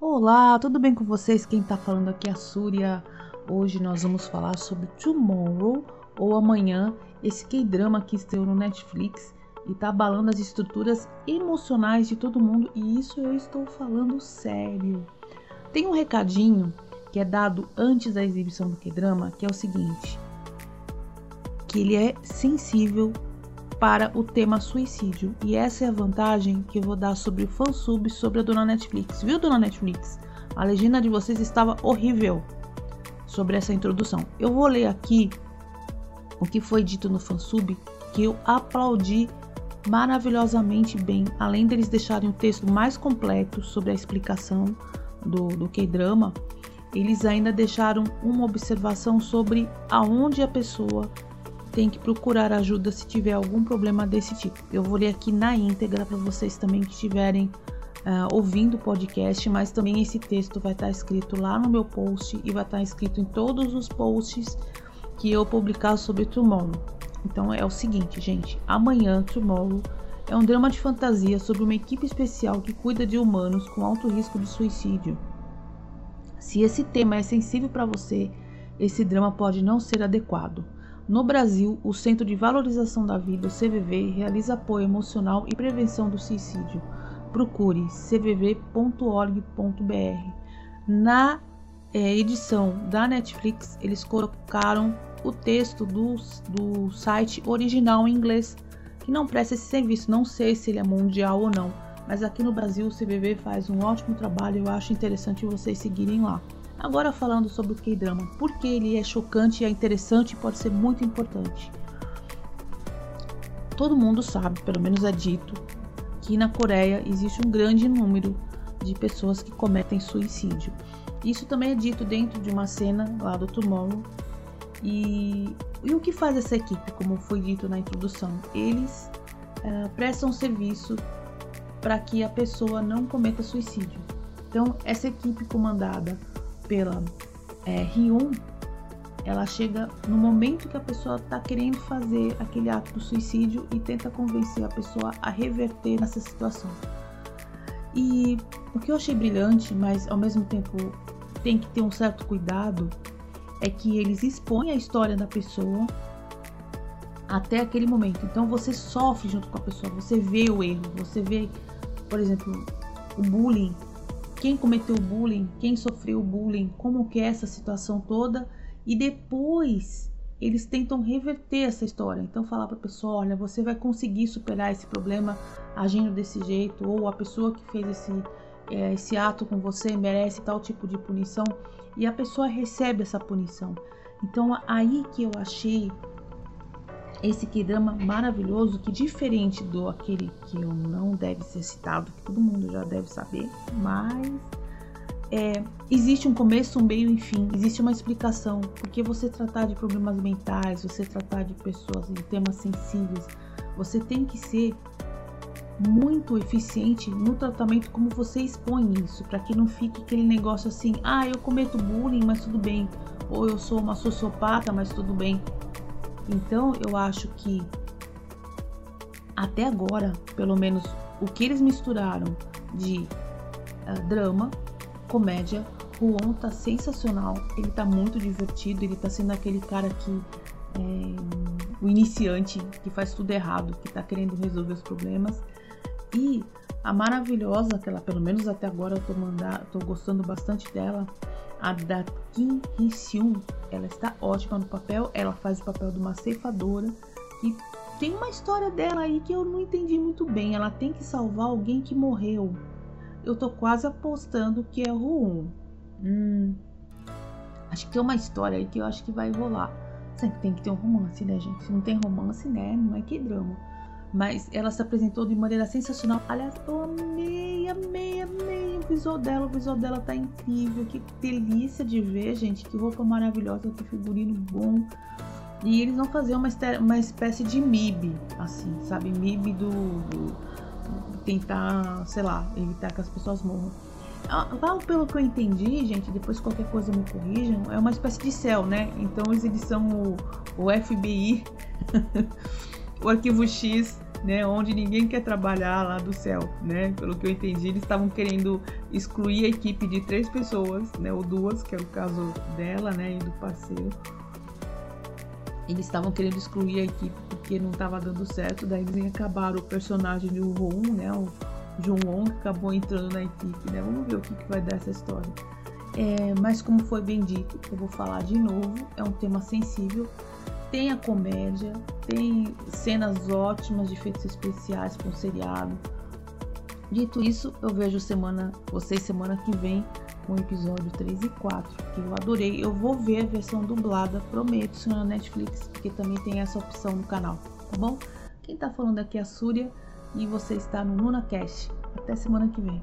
Olá, tudo bem com vocês? Quem tá falando aqui é a Súria. Hoje nós vamos falar sobre Tomorrow ou Amanhã, esse K-drama que estreou no Netflix e tá abalando as estruturas emocionais de todo mundo, e isso eu estou falando sério. Tem um recadinho que é dado antes da exibição do K-drama, que é o seguinte: que ele é sensível para o tema suicídio. E essa é a vantagem que eu vou dar sobre o fansub sobre a dona Netflix. Viu, dona Netflix? A legenda de vocês estava horrível sobre essa introdução. Eu vou ler aqui o que foi dito no fansub, que eu aplaudi maravilhosamente bem, além deles deixarem o texto mais completo sobre a explicação do, do K-drama, eles ainda deixaram uma observação sobre aonde a pessoa tem que procurar ajuda se tiver algum problema desse tipo. Eu vou ler aqui na íntegra para vocês também que estiverem uh, ouvindo o podcast, mas também esse texto vai estar escrito lá no meu post e vai estar escrito em todos os posts que eu publicar sobre Tomorrow. Então é o seguinte, gente: amanhã, Tomorrow é um drama de fantasia sobre uma equipe especial que cuida de humanos com alto risco de suicídio. Se esse tema é sensível para você, esse drama pode não ser adequado. No Brasil, o Centro de Valorização da Vida, CVV, realiza apoio emocional e prevenção do suicídio. Procure cvv.org.br. Na é, edição da Netflix, eles colocaram o texto do, do site original em inglês, que não presta esse serviço. Não sei se ele é mundial ou não, mas aqui no Brasil o CVV faz um ótimo trabalho. Eu acho interessante vocês seguirem lá. Agora falando sobre o K-drama, porque ele é chocante, é interessante e pode ser muito importante. Todo mundo sabe, pelo menos é dito, que na Coreia existe um grande número de pessoas que cometem suicídio. Isso também é dito dentro de uma cena lá do Tomorrow, e, e o que faz essa equipe, como foi dito na introdução? Eles uh, prestam serviço para que a pessoa não cometa suicídio. Então, essa equipe comandada pela é, Hyun, ela chega no momento que a pessoa está querendo fazer aquele ato do suicídio e tenta convencer a pessoa a reverter nessa situação. E o que eu achei brilhante, mas ao mesmo tempo tem que ter um certo cuidado, é que eles expõem a história da pessoa até aquele momento. Então você sofre junto com a pessoa, você vê o erro, você vê, por exemplo, o bullying, quem cometeu bullying, quem sofreu bullying, como que é essa situação toda e depois eles tentam reverter essa história. Então falar para a pessoa, olha, você vai conseguir superar esse problema agindo desse jeito ou a pessoa que fez esse é, esse ato com você merece tal tipo de punição e a pessoa recebe essa punição. Então aí que eu achei esse que drama maravilhoso, que diferente do aquele que eu não deve ser citado, que todo mundo já deve saber, mas é, existe um começo, um meio e fim, existe uma explicação, porque você tratar de problemas mentais, você tratar de pessoas em temas sensíveis, você tem que ser muito eficiente no tratamento como você expõe isso, para que não fique aquele negócio assim, ah, eu cometo bullying, mas tudo bem, ou eu sou uma sociopata, mas tudo bem. Então eu acho que até agora, pelo menos o que eles misturaram de uh, drama, comédia, On tá sensacional, ele tá muito divertido, ele tá sendo aquele cara que é, o iniciante que faz tudo errado, que tá querendo resolver os problemas. E a maravilhosa, que ela pelo menos até agora eu tô, mandar, tô gostando bastante dela, a da Kim Hee-seung, ela está ótima no papel, ela faz o papel de uma ceifadora e tem uma história dela aí que eu não entendi muito bem. Ela tem que salvar alguém que morreu. Eu tô quase apostando que é Ruum. Hum, acho que tem uma história aí que eu acho que vai rolar. Sempre tem que ter um romance, né, gente? Se não tem romance, né? Não é que drama. Mas ela se apresentou de maneira sensacional. Aliás, eu amei, amei, amei o visual dela. O visual dela tá incrível. Que delícia de ver, gente. Que roupa maravilhosa, que figurino bom. E eles vão fazer uma, uma espécie de MIB, assim, sabe? MIB do, do, tentar, sei lá, evitar que as pessoas morram. Ah, pelo que eu entendi, gente, depois qualquer coisa me corrijam, é uma espécie de céu, né? Então eles são o, o FBI o arquivo X, né, onde ninguém quer trabalhar lá do céu, né? Pelo que eu entendi, eles estavam querendo excluir a equipe de três pessoas, né, ou duas, que é o caso dela, né, e do parceiro. Eles estavam querendo excluir a equipe porque não estava dando certo, daí eles acabaram o personagem do Ron, né, o John Wong acabou entrando na equipe, né? Vamos ver o que, que vai dar essa história. É, mas como foi bem dito, eu vou falar de novo, é um tema sensível. Tem a comédia, tem cenas ótimas de efeitos especiais com o seriado. Dito isso, eu vejo semana, vocês semana que vem com o episódio 3 e 4, que eu adorei. Eu vou ver a versão dublada, prometo, se na Netflix, porque também tem essa opção no canal, tá bom? Quem tá falando aqui é a Súria e você está no NunaCast. Até semana que vem.